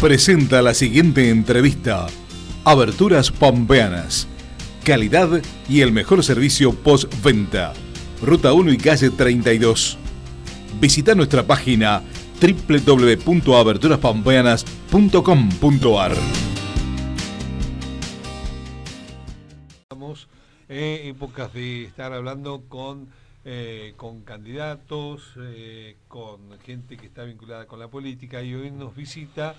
presenta la siguiente entrevista. Aberturas Pampeanas. Calidad y el mejor servicio postventa. Ruta 1 y calle 32. Visita nuestra página www.aberturaspampeanas.com.ar. Estamos en épocas de estar hablando con, eh, con candidatos, eh, con gente que está vinculada con la política y hoy nos visita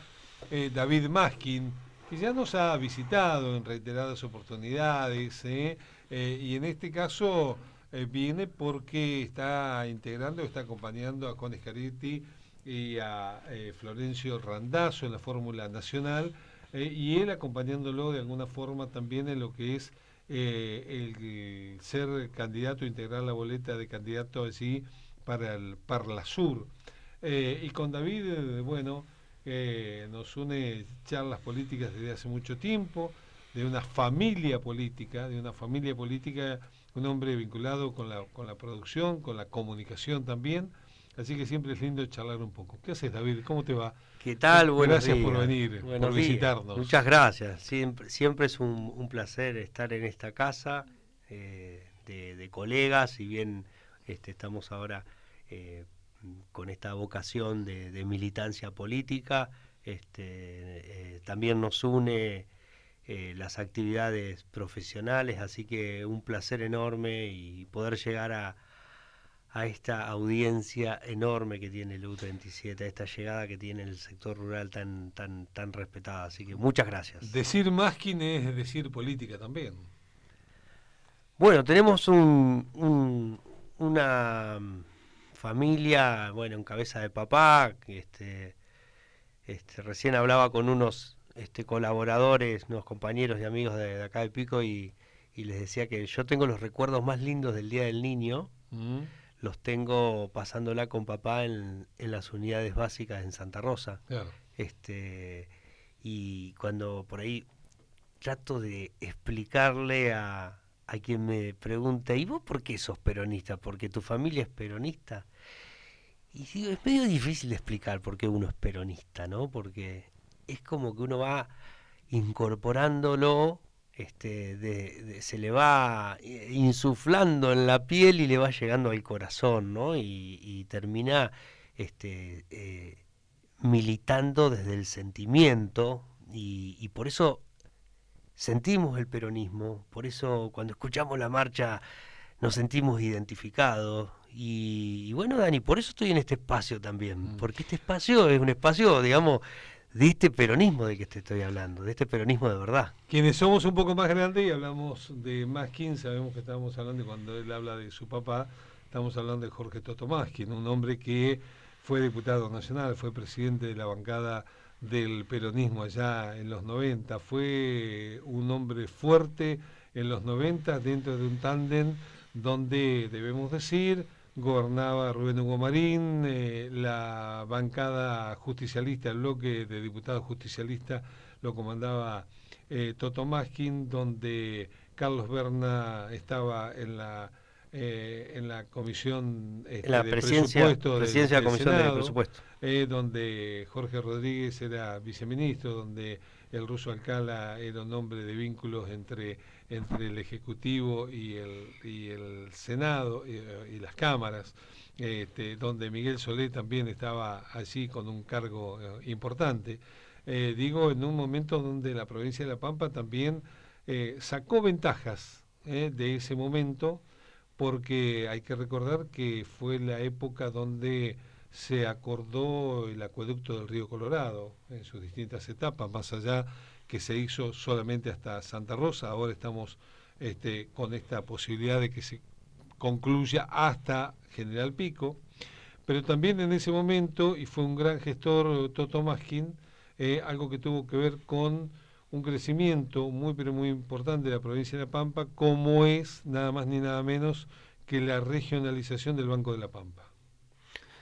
eh, David Maskin, que ya nos ha visitado en reiteradas oportunidades y en este caso viene porque está integrando, está acompañando a Juan Scaretti y a Florencio Randazzo en la Fórmula Nacional y él acompañándolo de alguna forma también en lo que es eh, el, ser candidato, integrar la boleta de candidato así para el Parla Sur. Eh, y con David, eh, nos une charlas políticas desde hace mucho tiempo, de una familia política, de una familia política, un hombre vinculado con la, con la producción, con la comunicación también. Así que siempre es lindo charlar un poco. ¿Qué haces, David? ¿Cómo te va? ¿Qué tal? Buenos gracias por venir, por visitarnos. Muchas gracias. Siempre, siempre es un, placer estar en esta casa eh, de, colegas, si bien este, estamos ahora eh, con esta vocación de, militancia política, este, eh, también nos une las actividades profesionales, así que un placer enorme y poder llegar a a esta audiencia enorme que tiene el U37, a esta llegada que tiene el sector rural tan, tan, tan respetada. Así que muchas gracias. Decir Maskin es decir política también. Bueno, tenemos un, una familia, bueno, en cabeza de papá, este, este, recién hablaba con unos este, colaboradores, unos compañeros y amigos de, acá de Pico y, les decía que yo tengo los recuerdos más lindos del Día del Niño. Mm los tengo pasándola con papá en, las unidades básicas en Santa Rosa. Este, y cuando por ahí trato de explicarle a, a quien me pregunta, ¿y vos por qué sos peronista? ¿Porque tu familia es peronista? Y digo, es medio difícil explicar por qué uno es peronista, ¿no? Porque es como que uno va incorporándolo este, se le va eh, insuflando en la piel y le va llegando al corazón, ¿no? Y, termina este, eh, militando desde el sentimiento y, por eso sentimos el peronismo, por eso cuando escuchamos la marcha nos sentimos identificados. Y, y, bueno, Dani, por eso estoy en este espacio también, mm. porque este espacio es un espacio, digamos, de este peronismo de que te estoy hablando, de este peronismo de verdad. Quienes somos un poco más grandes y hablamos de Maskin, sabemos que estamos hablando, cuando él habla de su papá, estamos hablando de Jorge Toto Maskin, un hombre que fue diputado nacional, fue presidente de la bancada del peronismo allá en los 90, fue un hombre fuerte en los 90 dentro de un tándem donde debemos decir gobernaba Rubén Hugo Marín, eh, la bancada justicialista, el bloque de diputados justicialistas lo comandaba eh, Toto Maskin, donde Carlos Berna estaba en la eh, en la comisión este, la de presupuesto presidencia de, la comisión de presupuesto. donde Jorge Rodríguez era viceministro donde el ruso Alcala era un hombre de vínculos entre entre el Ejecutivo y el, y el Senado y, las cámaras, este, donde Miguel Solé también estaba allí con un cargo eh, importante. Eh, digo, en un momento donde la provincia de La Pampa también eh, sacó ventajas de ese momento, porque hay que recordar que fue la época donde se acordó el acueducto del río Colorado en sus distintas etapas, más allá que se hizo solamente hasta Santa Rosa, ahora estamos este, con esta posibilidad de que se concluya hasta General Pico, pero también en ese momento, y fue un gran gestor Toto Maskin, eh, algo que tuvo que ver con un crecimiento muy pero muy importante de la provincia de La Pampa, como es nada más ni nada menos que la regionalización del Banco de la Pampa.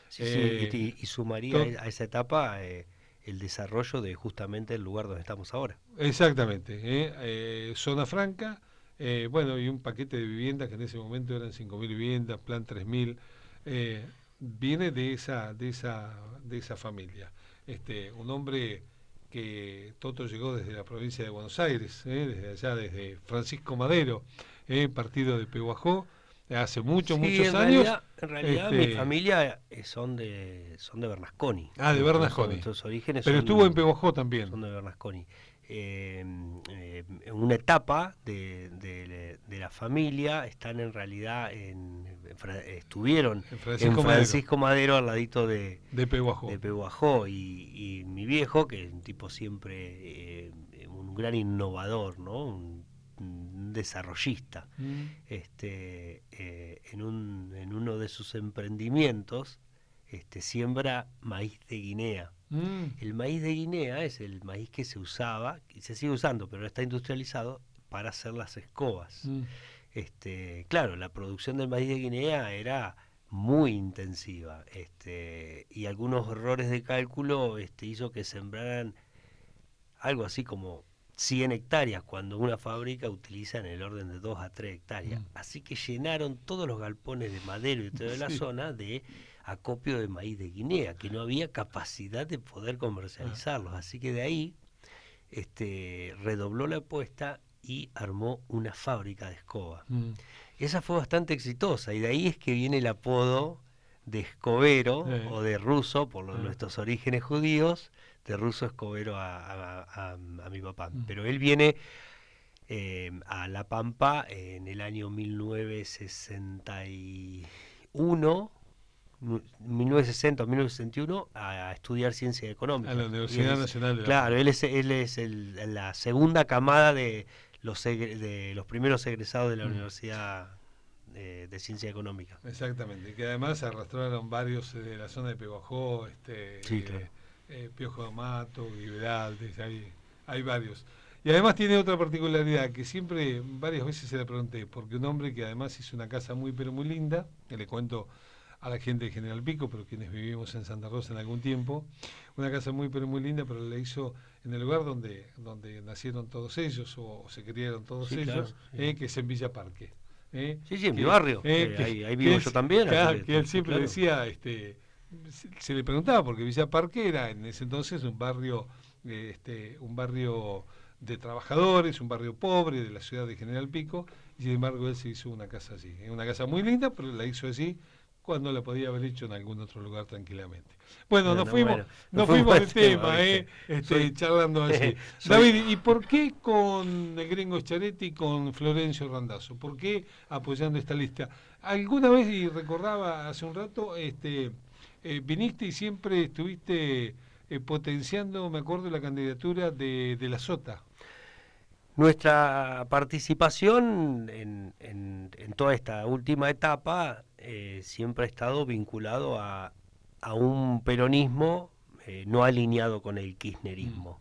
Sí, sí, y, sumaría a esa etapa eh, el desarrollo de justamente el lugar donde estamos ahora. Exactamente. ¿eh? Eh, zona franca, eh, bueno, y un paquete de viviendas que en ese momento eran 5.000 viviendas, plan 3.000, viene de esa, de, esa, de esa familia. Este, un hombre que Toto llegó desde la provincia de Buenos Aires, ¿eh? desde allá, desde Francisco Madero, ¿eh? partido de Pehuajó, hace muchos, muchos en años. Realidad, en realidad mi Este- familia eh, son de son de Bernasconi. Ah, de Bernasconi. Nuestros orígenes Pero son- estuvo en Pehuajó también. son de Bernasconi. Eh, eh, en una etapa de, de- de la familia están en realidad en, en estuvieron En Francisco en Madero. Francisco Madero al ladito de, De Pehuajó. de y, y mi viejo que es un tipo siempre eh, un gran innovador no un desarrollista Mm. este eh, en un en uno de sus emprendimientos este siembra maíz de Guinea Mm. el maíz de Guinea es el maíz que se usaba, y se sigue usando, pero está industrializado, para hacer las escobas. Mm. Este, claro, la producción del maíz de Guinea era muy intensiva este, y algunos errores de cálculo este, hizo que sembraran algo así como 100 hectáreas cuando una fábrica utiliza en el orden de 2 a 3 hectáreas. Mm. Así que llenaron todos los galpones de madero y toda la zona de acopio de maíz de Guinea, que no había capacidad de poder comercializarlos. Así que de ahí este, redobló la apuesta y armó una fábrica de escoba. Mm. Esa fue bastante exitosa y de ahí es que viene el apodo de escobero Sí. o de ruso, por los- Ah. nuestros orígenes judíos, de ruso escobero a, a- a- a mi papá. Mm. Pero él viene eh, a La Pampa en el año 1961, nu- 1960 o 1961, a, estudiar ciencia económica. A la Y Universidad él Nacional de La Claro, él es, él es el- la segunda camada de los, de los primeros egresados de la Mm. Universidad eh, de Ciencia Económica. Exactamente, que además arrastraron varios eh, de la zona de Pehuajó, este, Sí, claro. Eh, Piojo de Mato, Guiberaldes, hay, hay varios. Y además tiene otra particularidad, que siempre, varias veces se la pregunté, porque un hombre que además hizo una casa muy pero muy linda, que le cuento a la gente de General Pico, pero quienes vivimos en Santa Rosa en algún tiempo, una casa muy pero muy linda, pero la hizo en el lugar donde, donde nacieron todos ellos o, se criaron todos Sí, ellos, claro, sí. eh, que es en Villa Parque. eh, Sí, sí, en mi barrio. eh, que- ahí, vivo yo también. claro, que- que él siempre claro. decía, este, se, se le preguntaba, porque Villa Parque era en ese entonces un barrio, eh, este, un barrio de trabajadores, un barrio pobre de la ciudad de General Pico, y sin embargo él se hizo una casa allí. Es una casa muy linda, pero la hizo allí cuando la podía haber hecho en algún otro lugar tranquilamente. Bueno, Bueno, nos fuimos, bueno, nos fuimos del tema, tema, eh, este, Soy- charlando. Soy- David, ¿y por qué con el gringo Charetti y con Florencio Randazzo? ¿Por qué apoyando esta lista? Alguna vez, y recordaba hace un rato, este, eh, viniste y siempre estuviste eh, potenciando, me acuerdo, la candidatura de, de la Sota. Nuestra participación en, en- en toda esta última etapa eh, siempre ha estado vinculado a, a un peronismo eh, no alineado con el kirchnerismo.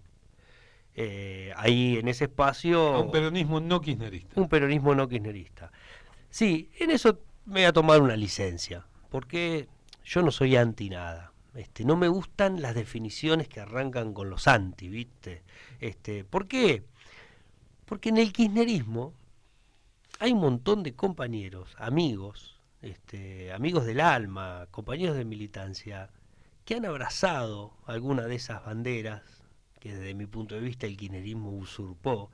Eh, ahí en ese espacio... A un peronismo no kirchnerista. Un peronismo no kirchnerista. Sí, en eso me voy a tomar una licencia, porque yo no soy anti nada. Este, no me gustan las definiciones que arrancan con los anti, ¿viste? Este, ¿Por qué? Porque en el kirchnerismo hay un montón de compañeros, amigos, este, amigos del alma, compañeros de militancia, que han abrazado alguna de esas banderas que desde mi punto de vista el kirchnerismo usurpó,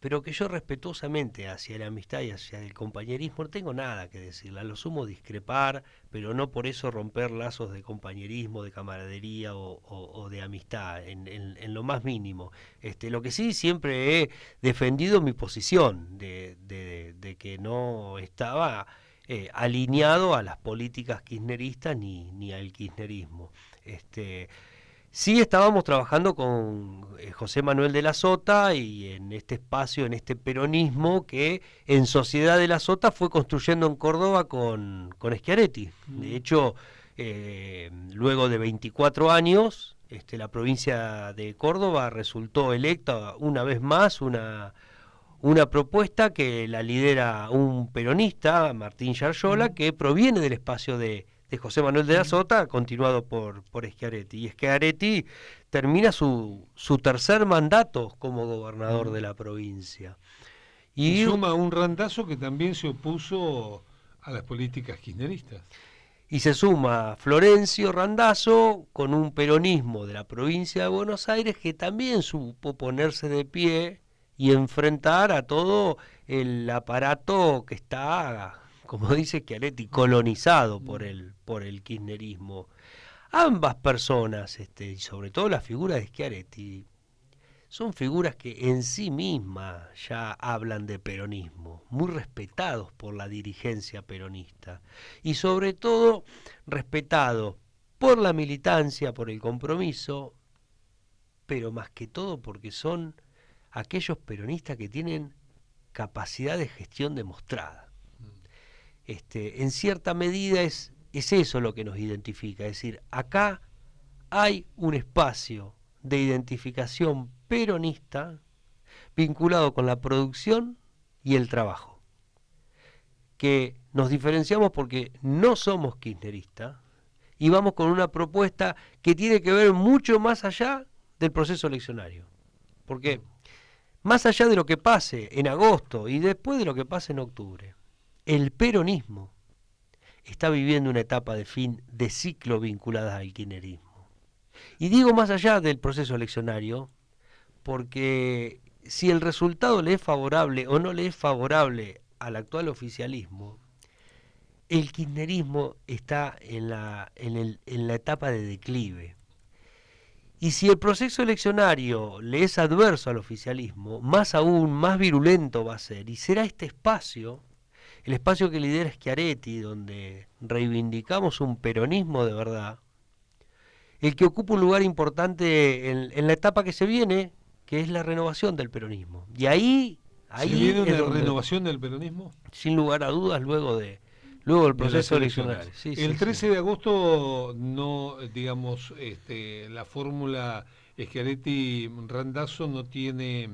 pero que yo respetuosamente hacia la amistad y hacia el compañerismo no tengo nada que decirle. A lo sumo discrepar, pero no por eso romper lazos de compañerismo, de camaradería o, de amistad, en, lo más mínimo. Este, lo que sí siempre he defendido mi posición de, de- de que no estaba eh, alineado a las políticas kirchneristas ni, ni al kirchnerismo. Este, Sí estábamos trabajando con eh, José Manuel de la Sota y en este espacio, en este peronismo que en Sociedad de la Sota fue construyendo en Córdoba con, con Schiaretti. De hecho, eh, luego de 24 años, este, la provincia de Córdoba resultó electa una vez más una, una propuesta que la lidera un peronista, Martín Yaryola, que proviene del espacio de, de José Manuel de la Sota, continuado por, por Schiaretti. Y Schiaretti termina su, su tercer mandato como gobernador de la provincia. Y Y, suma un randazo que también se opuso a las políticas kirchneristas. Y se suma Florencio Randazzo con un peronismo de la provincia de Buenos Aires que también supo ponerse de pie y enfrentar a todo el aparato que está, como dice Chiaretti, colonizado por el, por el kirchnerismo. Ambas personas, este, y sobre todo la figura de Schiaretti, son figuras que en sí mismas ya hablan de peronismo, muy respetados por la dirigencia peronista y sobre todo respetados por la militancia, por el compromiso, pero más que todo porque son aquellos peronistas que tienen capacidad de gestión demostrada. Este, en cierta medida es, es eso lo que nos identifica, es decir, acá hay un espacio de identificación peronista vinculado con la producción y el trabajo. Que nos diferenciamos porque no somos kirchneristas y vamos con una propuesta que tiene que ver mucho más allá del proceso eleccionario. Porque más allá de lo que pase en agosto y después de lo que pase en octubre, el peronismo está viviendo una etapa de fin de ciclo vinculada al kirchnerismo. Y digo más allá del proceso eleccionario, porque si el resultado le es favorable o no le es favorable al actual oficialismo, el kirchnerismo está en la, en, la etapa de declive. Y si el proceso eleccionario le es adverso al oficialismo, más aún, más virulento va a ser. Y será este espacio, el espacio que lidera Schiaretti, donde reivindicamos un peronismo de verdad, el que ocupa un lugar importante en la etapa que se viene, que es la renovación del peronismo. Y ahí... ahí ¿Se viene una renovación del peronismo? Sin lugar a dudas, luego de luego del proceso eleccionario. el 13 de agosto no, digamos, este, la fórmula Schiaretti Randazzo no tiene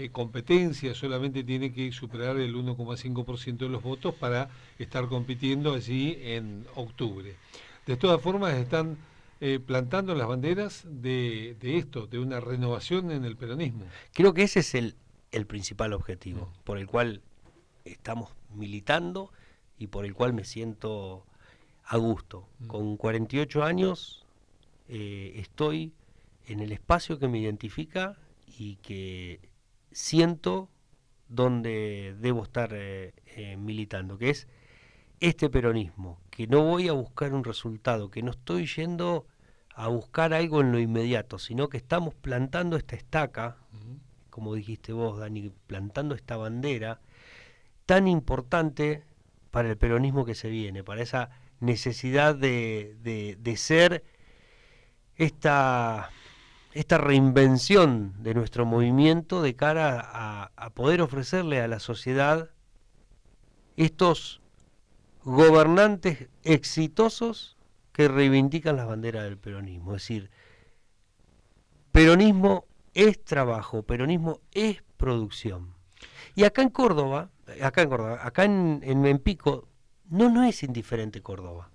eh, competencia, solamente tiene que superar el 1,5% de los votos para estar compitiendo allí en octubre. De todas formas, están eh, plantando las banderas de, esto, de una renovación en el peronismo. Creo que ese es el, principal objetivo, mm. por el cual estamos militando y por el cual me siento a gusto. Mm. Con 48 años eh, estoy en el espacio que me identifica y que siento donde debo estar eh, militando, que es este peronismo, que no voy a buscar un resultado, que no estoy yendo a buscar algo en lo inmediato, sino que estamos plantando esta estaca, como dijiste vos, Dani, plantando esta bandera tan importante para el peronismo que se viene, para esa necesidad de, de, ser esta, esta reinvención de nuestro movimiento de cara a, poder ofrecerle a la sociedad estos gobernantes exitosos que reivindican las banderas del peronismo. Es decir, peronismo es trabajo, peronismo es producción. Y acá en Córdoba, acá en Córdoba, acá en, en, Pico, no, no es indiferente Córdoba.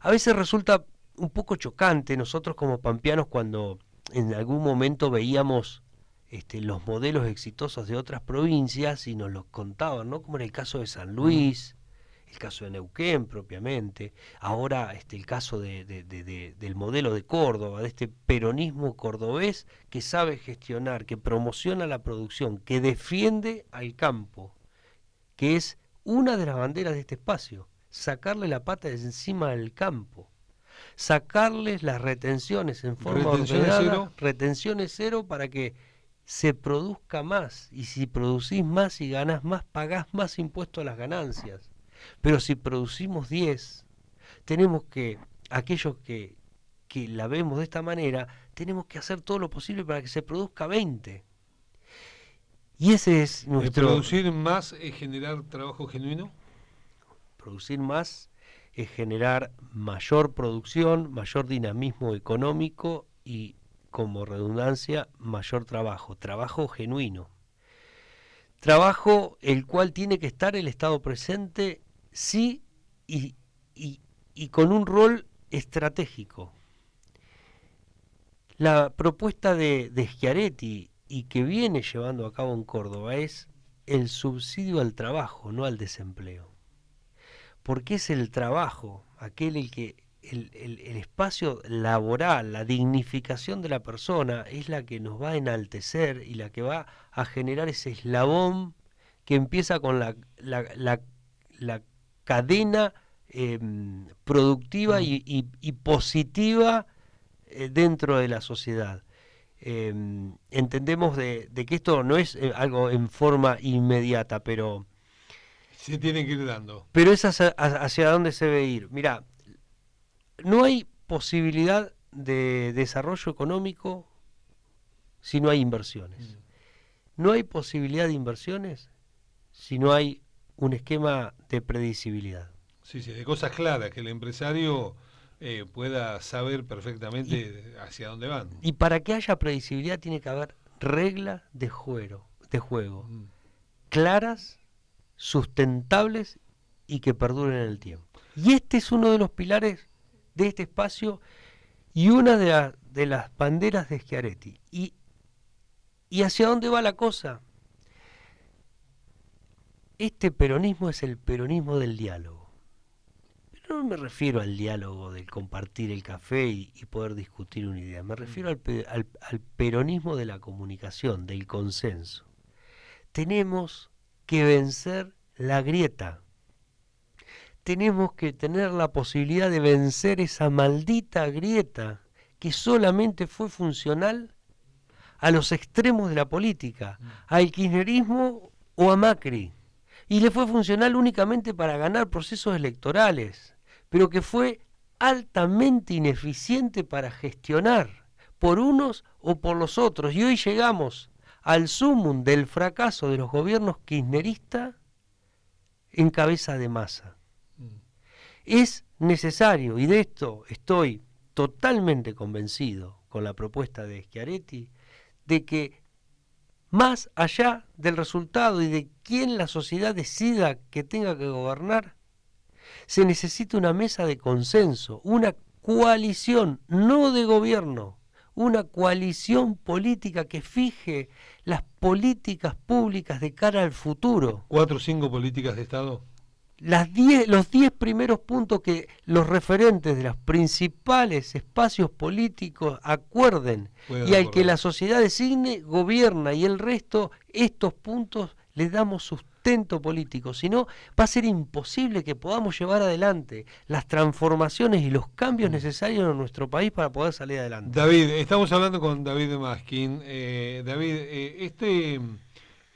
A veces resulta un poco chocante nosotros como pampeanos cuando en algún momento veíamos este, los modelos exitosos de otras provincias y nos los contaban, ¿no? Como en el caso de San Luis, el caso de Neuquén propiamente, ahora este, el caso de, del modelo de Córdoba, de este peronismo cordobés que sabe gestionar, que promociona la producción, que defiende al campo, que es una de las banderas de este espacio, sacarle la pata de encima del campo sacarles las retenciones en forma ¿Retenciones cero? retenciones cero para que se produzca más y si producís más y ganás más, pagás más impuestos a las ganancias. Pero si producimos 10, tenemos que, aquellos que, que la vemos de esta manera, tenemos que hacer todo lo posible para que se produzca 20. Y ese es nuestro... ¿Producir más es generar trabajo genuino? Producir más es generar mayor producción, mayor dinamismo económico y, como redundancia, mayor trabajo, trabajo genuino. Trabajo el cual tiene que estar el Estado presente sí y, con un rol estratégico. La propuesta de, de Schiaretti y que viene llevando a cabo en Córdoba es el subsidio al trabajo, no al desempleo. Porque es el trabajo, aquel el que el, el, espacio laboral, la dignificación de la persona es la que nos va a enaltecer y la que va a generar ese eslabón que empieza con la, la, la, cadena em, productiva y, y, positiva eh, dentro de la sociedad. Em, entendemos de, de, que esto no es eh, algo en forma inmediata, pero... Se tiene que ir dando. Pero es hacia, hacia dónde se ve ir. Mira, no hay posibilidad de desarrollo económico si no hay inversiones. Mm. No hay posibilidad de inversiones si no hay un esquema de predecibilidad. Sí, sí, de cosas claras, que el empresario eh, pueda saber perfectamente hacia dónde van. Y para que haya predecibilidad tiene que haber reglas de juego, de juego mm. claras, sustentables y que perduren en el tiempo. Y este es uno de los pilares de este espacio y una de, las banderas de Schiaretti. Y, ¿Y hacia dónde va la cosa? Este peronismo es el peronismo del diálogo. no me refiero al diálogo del compartir el café y, poder discutir una idea, me refiero al, al peronismo de la comunicación, del consenso. Tenemos que vencer la grieta tenemos que tener la posibilidad de vencer esa maldita grieta que solamente fue funcional a los extremos de la política, mm. al kirchnerismo o a Macri. Y le fue funcional únicamente para ganar procesos electorales, pero que fue altamente ineficiente para gestionar por unos o por los otros. Y hoy llegamos al sumum del fracaso de los gobiernos kirchneristas en cabeza de masa. Es necesario, y de esto estoy totalmente convencido con la propuesta de Schiaretti, de que más allá del resultado y de quién la sociedad decida que tenga que gobernar, se necesita una mesa de consenso, una coalición, no de gobierno, una coalición política que fije las políticas públicas de cara al futuro. ¿Cuatro o cinco políticas de Estado? las los diez primeros puntos que los referentes de los principales espacios políticos acuerden y al que la sociedad designe, gobierna y el resto, estos puntos les damos sustento político. Si no, va a ser imposible que podamos llevar adelante las transformaciones y los cambios mm. necesarios en nuestro país para poder salir adelante. David, estamos hablando con David Maskin. Eh, David, eh, este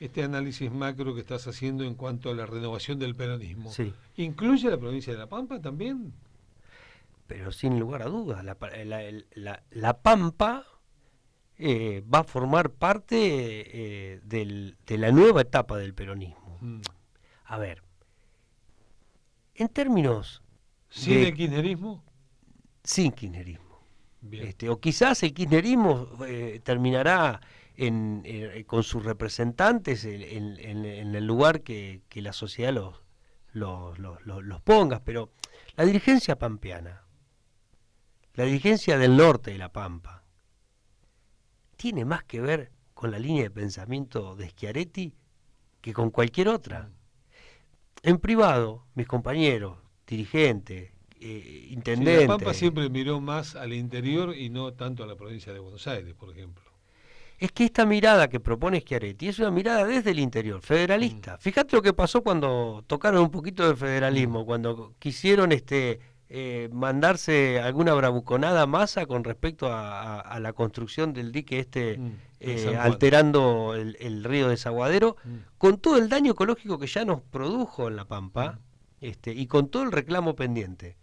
este análisis macro que estás haciendo en cuanto a la renovación del peronismo. ¿Incluye la provincia de La Pampa también? Pero sin lugar a dudas, la, la, Pampa eh, va a formar parte eh, de la nueva etapa del peronismo. Mm. A ver, en términos... ¿Sin el kirchnerismo? Sin kirchnerismo. Este, o quizás el kirchnerismo eh, terminará en, con sus representantes en, el lugar que, la sociedad los, los, los, ponga, pero la dirigencia pampeana, la dirigencia del norte de la Pampa, tiene más que ver con la línea de pensamiento de Schiaretti que con cualquier otra. En privado, mis compañeros, dirigentes, eh, intendentes... la Pampa siempre miró más al interior y no tanto a la provincia de Buenos Aires, por ejemplo es que esta mirada que propone Schiaretti es una mirada desde el interior, federalista. Mm. Fíjate lo que pasó cuando tocaron un poquito de federalismo, mm. cuando quisieron este eh, mandarse alguna bravuconada masa con respecto a, la construcción del dique este, mm. Eh, alterando el, río de Zaguadero, con todo el daño ecológico que ya nos produjo en La Pampa este, y con todo el reclamo pendiente.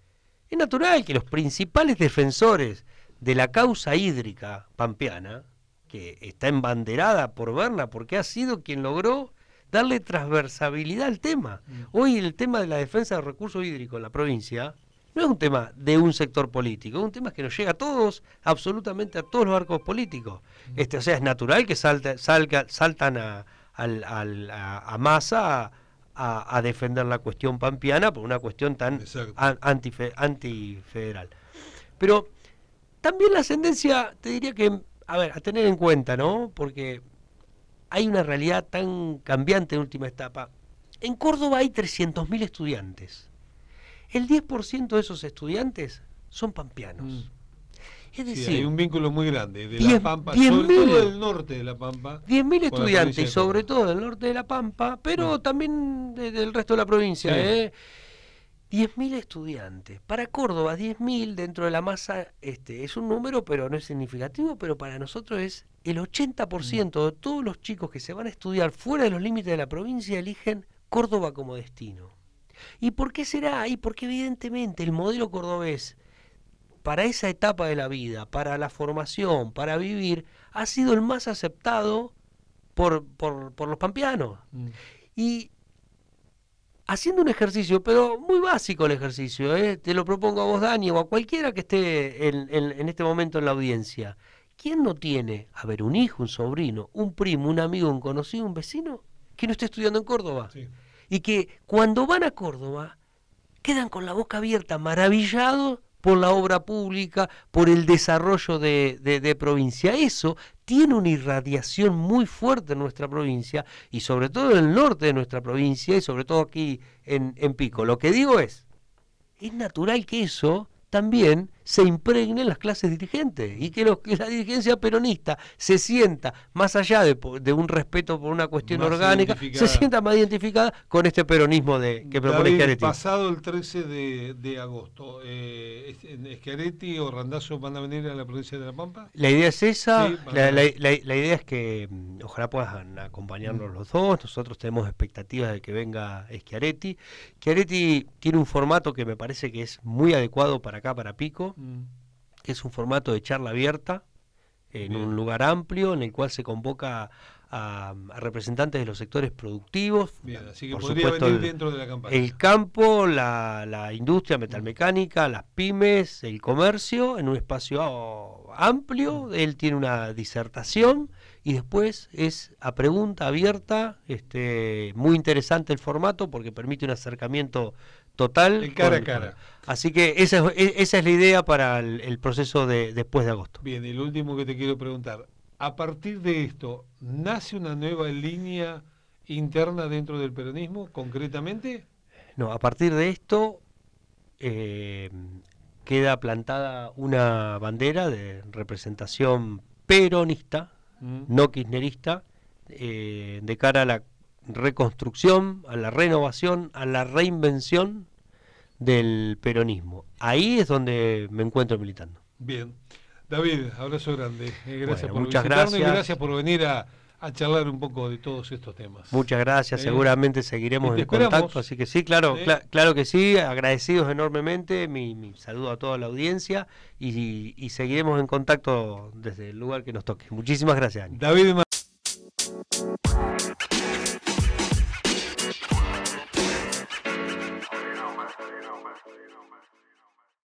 Es natural que los principales defensores de la causa hídrica pampeana, que está embanderada por Berna, porque ha sido quien logró darle transversabilidad al tema. Mm. Hoy el tema de la defensa del recurso hídrico en la provincia no es un tema de un sector político, es un tema que nos llega a todos, absolutamente a todos los arcos políticos. Este, o sea, es natural que salta, salga, saltan a, a, masa a, defender la cuestión pampiana por una cuestión tan antifederal. Pero también la ascendencia, te diría que a ver, a tener en cuenta, ¿no? Porque hay una realidad tan cambiante en última etapa. En Córdoba hay 300.000 estudiantes. El 10% de esos estudiantes son pampeanos. Mm. Es Sí, decir, hay un vínculo muy grande de diez- La Pampa, sobre mil. todo del norte de La Pampa. 10.000 con la provincia estudiantes, y sobre todo del norte de La Pampa, pero Mm. también de- del resto de la provincia. Sí. ¿eh? 10.000 estudiantes. Para Córdoba, 10.000 dentro de la masa este, es un número, pero no es significativo, pero para nosotros es el 80% de todos los chicos que se van a estudiar fuera de los límites de la provincia eligen Córdoba como destino. ¿Y por qué será? Y porque evidentemente el modelo cordobés para esa etapa de la vida, para la formación, para vivir, ha sido el más aceptado por, por, por los pampeanos. Mm. Y haciendo un ejercicio, pero muy básico el ejercicio, ¿eh? te lo propongo a vos, Dani, o a cualquiera que esté en, en- en este momento en la audiencia. ¿Quién no tiene, a ver, un hijo, un sobrino, un primo, un amigo, un conocido, un vecino, que no esté estudiando en Córdoba? Sí. Y que cuando van a Córdoba quedan con la boca abierta, maravillados por la obra pública, por el desarrollo de, de- provincia. Eso tiene una irradiación muy fuerte en nuestra provincia y sobre todo en el norte de nuestra provincia y sobre todo aquí en, en Pico. Lo que digo es, es natural que eso también se impregne en las clases dirigentes y que, los- que la dirigencia peronista se sienta, más allá de, de un respeto por una cuestión Más orgánica, se sienta más identificada con este peronismo de, que propone Schiaretti. pasado el 13 de, de agosto, eh, Schiaretti o Randazzo van a venir a la provincia de La Pampa. La idea es esa, Sí, la, la- la- la idea es que mm, ojalá puedan acompañarnos Mm. los dos, nosotros tenemos expectativas de que venga Schiaretti. Schiaretti tiene un formato que me parece que es muy adecuado para acá, para Pico, Mm. que es un formato de charla abierta, en Bien. un lugar amplio, en el cual se convoca a, a representantes de los sectores productivos, Bien, así que por podría supuesto venir el- dentro de la campaña. el campo, la, la industria metalmecánica, las pymes, el comercio, en un espacio amplio. Él tiene una disertación y después es a pregunta abierta. Este, muy interesante el formato porque permite un acercamiento total. El cara a cara. Así que esa es, e- esa es la idea para el, el proceso de después de agosto. Bien, y lo último que te quiero preguntar, a partir de esto, ¿nace una nueva línea interna dentro del peronismo, concretamente? No, a partir de esto eh, queda plantada una bandera de representación peronista, Mm. no kirchnerista, eh, de cara a la reconstrucción, a la renovación, a la reinvención del peronismo. Ahí es donde me encuentro militando. Bien. David, abrazo grande. Eh, gracias Bueno, por muchas y gracias. gracias por venir a, a charlar un poco de todos estos temas. Muchas gracias, Eh, seguramente seguiremos en contacto, así que sí, claro, cla- claro que sí, agradecidos enormemente, mi, mi saludo a toda la audiencia y, y seguiremos en contacto desde el lugar que nos toque. Muchísimas gracias, Ani. David